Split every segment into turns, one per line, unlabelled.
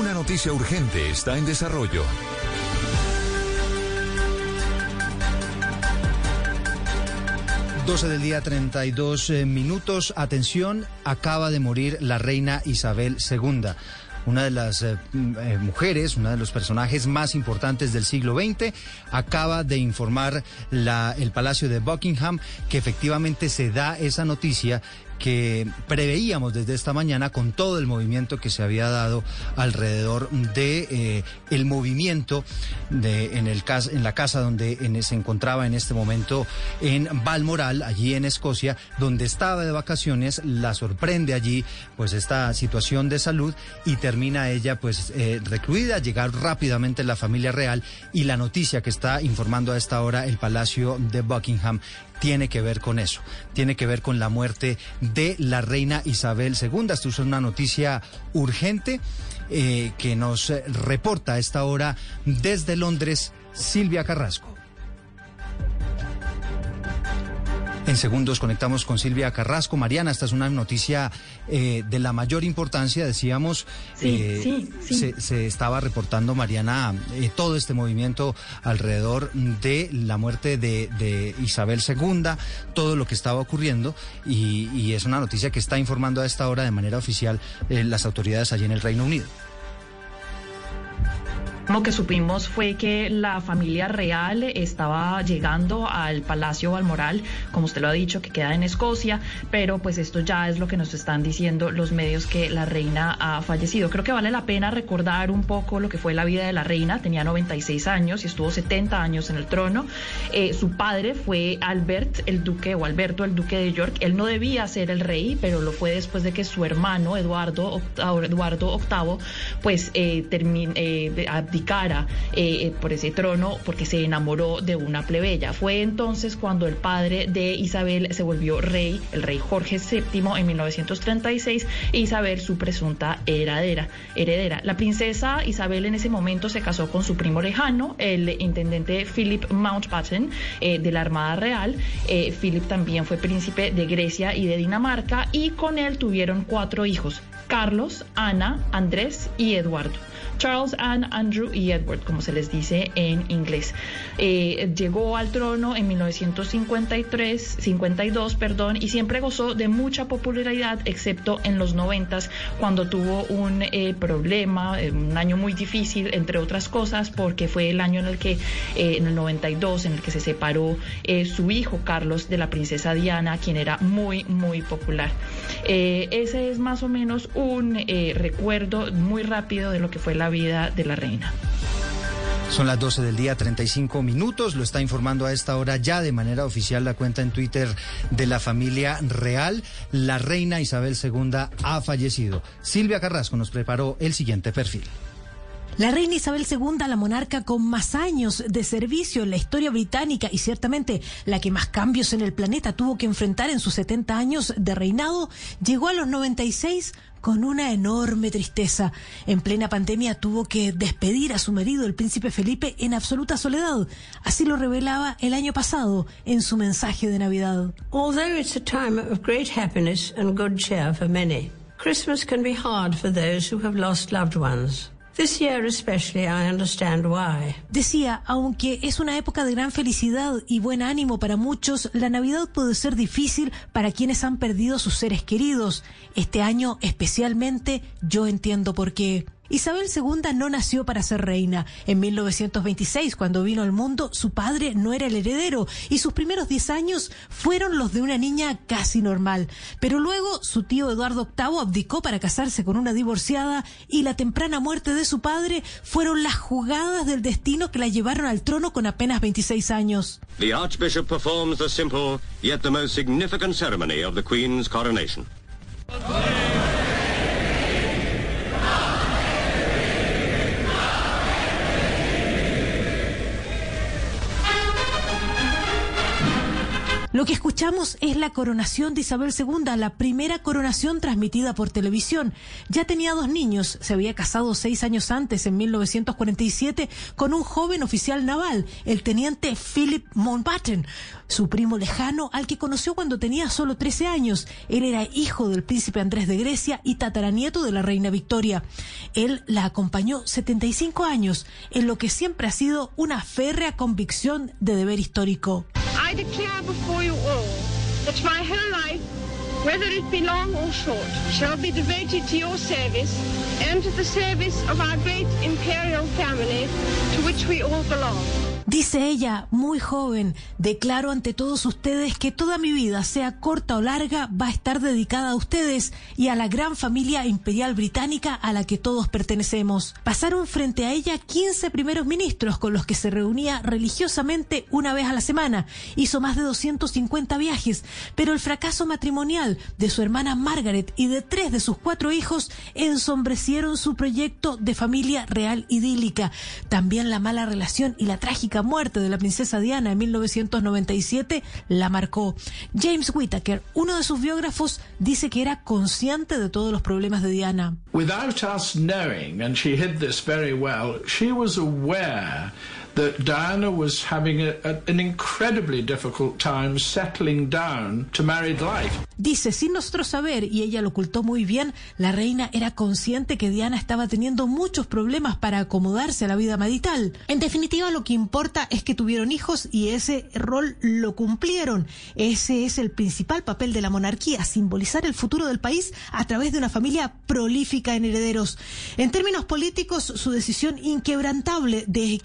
Una noticia urgente está en desarrollo.
Doce del día, 32 eh, minutos. Atención, acaba de morir la reina Isabel II una de las eh, eh, mujeres, una de los personajes más importantes del siglo XX, acaba de informar el Palacio de Buckingham que efectivamente se da esa noticia que preveíamos desde esta mañana con todo el movimiento que se había dado alrededor de eh, el movimiento de en el en la casa donde se encontraba en este momento en Balmoral allí en Escocia donde estaba de vacaciones la sorprende allí pues esta situación de salud y termina ella pues eh, recluida llegar rápidamente la familia real y la noticia que está informando a esta hora el Palacio de Buckingham tiene que ver con eso, tiene que ver con la muerte de la reina Isabel II. Esto es una noticia urgente eh, que nos reporta a esta hora desde Londres Silvia Carrasco. En segundos conectamos con Silvia Carrasco. Mariana, esta es una noticia eh, de la mayor importancia, decíamos.
Eh,
se, estaba reportando, Mariana, eh, todo este movimiento alrededor de la muerte de, Isabel II, todo lo que estaba ocurriendo, y, y, es una noticia que está informando a esta hora de manera oficial las autoridades allí en el Reino Unido.
Lo que supimos fue que la familia real estaba llegando al Palacio Balmoral, como usted lo ha dicho, que queda en Escocia, pero pues esto ya es lo que nos están diciendo los medios que la reina ha fallecido. Creo que vale la pena recordar un poco lo que fue la vida de la reina. Tenía 96 años y estuvo 70 años en el trono. Eh, su padre fue Albert, el duque, o Alberto, el duque de York. Él no debía ser el rey, pero lo fue después de que su hermano, Eduardo, Eduardo VIII, pues eh, eh abdicara eh, por ese trono porque se enamoró de una plebeya. Fue entonces cuando el padre de Isabel se volvió rey, el rey Jorge VII en 1936, e Isabel su presunta heredera. heredera. La princesa Isabel en ese momento se casó con su primo lejano, el intendente Philip Mountbatten eh, de la Armada Real. Eh, Philip también fue príncipe de Grecia y de Dinamarca y con él tuvieron cuatro hijos, Carlos, Ana, Andrés y Eduardo. Charles, Anne, Andrew y Edward, como se les dice en inglés. Eh, llegó al trono en 1953, 52, perdón, y siempre gozó de mucha popularidad, excepto en los 90 cuando tuvo un eh, problema, eh, un año muy difícil, entre otras cosas, porque fue el año en el que, en el 92, en el que se separó su hijo Carlos de la princesa Diana, quien era muy, muy popular. Ese es más o menos un recuerdo muy rápido de lo que fue la vida de la reina.
Son las 12 del día, 35 minutos. Lo está informando a esta hora ya de manera oficial la cuenta en Twitter de la familia real. La reina Isabel II ha fallecido. Silvia Carrasco nos preparó el siguiente perfil.
La reina Isabel II, la monarca con más años de servicio en la historia británica y ciertamente la que más cambios en el planeta tuvo que enfrentar en sus 70 años de reinado, llegó a los 96 con una enorme tristeza. En plena pandemia tuvo que despedir a su marido, el príncipe Felipe, en absoluta soledad. Así lo revelaba el año pasado en su mensaje de Navidad.
Although it's a time of great happiness and good cheer for many, Christmas can be hard for those who have lost loved ones.
Decía, aunque es una época de gran felicidad y buen ánimo para muchos, la Navidad puede ser difícil para quienes han perdido sus seres queridos. Este año especialmente yo entiendo por qué. Isabel II no nació para ser reina. En 1926, cuando vino al mundo, su padre no era el heredero y sus primeros 10 años fueron los de una niña casi normal. Pero luego su tío Eduardo VIII abdicó para casarse con una divorciada y la temprana muerte de su padre fueron las jugadas del destino que la llevaron al trono con apenas 26 años.
The Archbishop performs the simple yet the most significant ceremony of the Queen's coronation.
Lo que escuchamos es la coronación de Isabel II, la primera coronación transmitida por televisión. Ya tenía dos niños, se había casado seis años antes, en 1947, con un joven oficial naval, el teniente Philip Mountbatten, su primo lejano al que conoció cuando tenía solo 13 años. Él era hijo del príncipe Andrés de Grecia y tataranieto de la reina Victoria. Él la acompañó 75 años, en lo que siempre ha sido una férrea convicción de deber histórico.
I declare before you all that my whole life, whether it be long or short, shall be devoted to your service and to the service of our great imperial family to which we all belong.
Dice ella, muy joven, declaro ante todos ustedes que toda mi vida, sea corta o larga, va a estar dedicada a ustedes y a la gran familia imperial británica a la que todos pertenecemos. Pasaron frente a ella 15 primeros ministros con los que se reunía religiosamente una vez a la semana. Hizo más de 250 viajes, pero el fracaso matrimonial de su hermana Margaret y de tres de sus cuatro hijos ensombrecieron su proyecto de familia real idílica. También la mala relación y la trágica muerte de la princesa Diana en 1997 la marcó. James Whittaker, uno de sus biógrafos, dice que era consciente de todos los problemas de Diana.
Without us knowing, and she hid this very well, she was aware that Diana was having an incredibly difficult time settling down to married life.
Dice, sin nosotros saber, y ella lo ocultó muy bien, la reina era consciente que Diana estaba teniendo muchos problemas para acomodarse a la vida marital. En definitiva, lo que importa es que tuvieron hijos y ese rol lo cumplieron. Ese es el principal papel de la monarquía, simbolizar el futuro del país a través de una familia prolífica en herederos. En términos políticos, su decisión inquebrantable de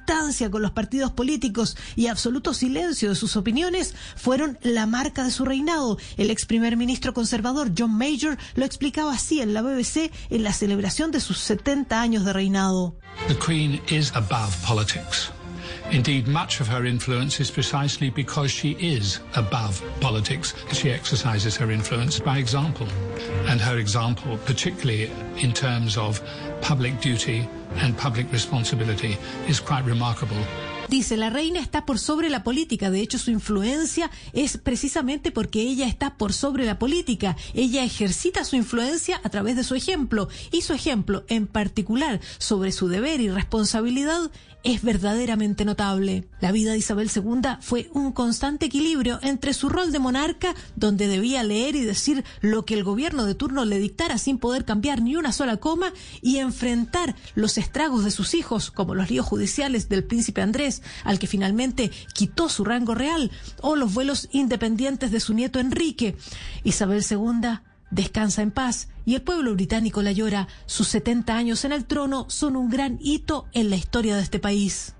equidistancia con los partidos políticos y absoluto silencio de sus opiniones fueron la marca de su reinado. El ex primer ministro conservador John Major lo explicaba así en la BBC en la celebración de sus 70 años de reinado.
The Queen is above politics. Indeed, much of her influence is precisely because she is above politics. She exercises her influence by example. And her example, particularly in terms of public duty and public responsibility, is quite remarkable.
Dice, la reina está por sobre la política. De hecho, su influencia es precisamente porque ella está por sobre la política. Ella ejercita su influencia a través de su ejemplo. Y su ejemplo, en particular, sobre su deber y responsabilidad, es verdaderamente notable. La vida de Isabel II fue un constante equilibrio entre su rol de monarca, donde debía leer y decir lo que el gobierno de turno le dictara sin poder cambiar ni una sola coma, y enfrentar los estragos de sus hijos, como los líos judiciales del príncipe Andrés, al que finalmente quitó su rango real, o los vuelos independientes de su nieto Enrique. Isabel II descansa en paz y el pueblo británico la llora. Sus 70 años en el trono son un gran hito en la historia de este país.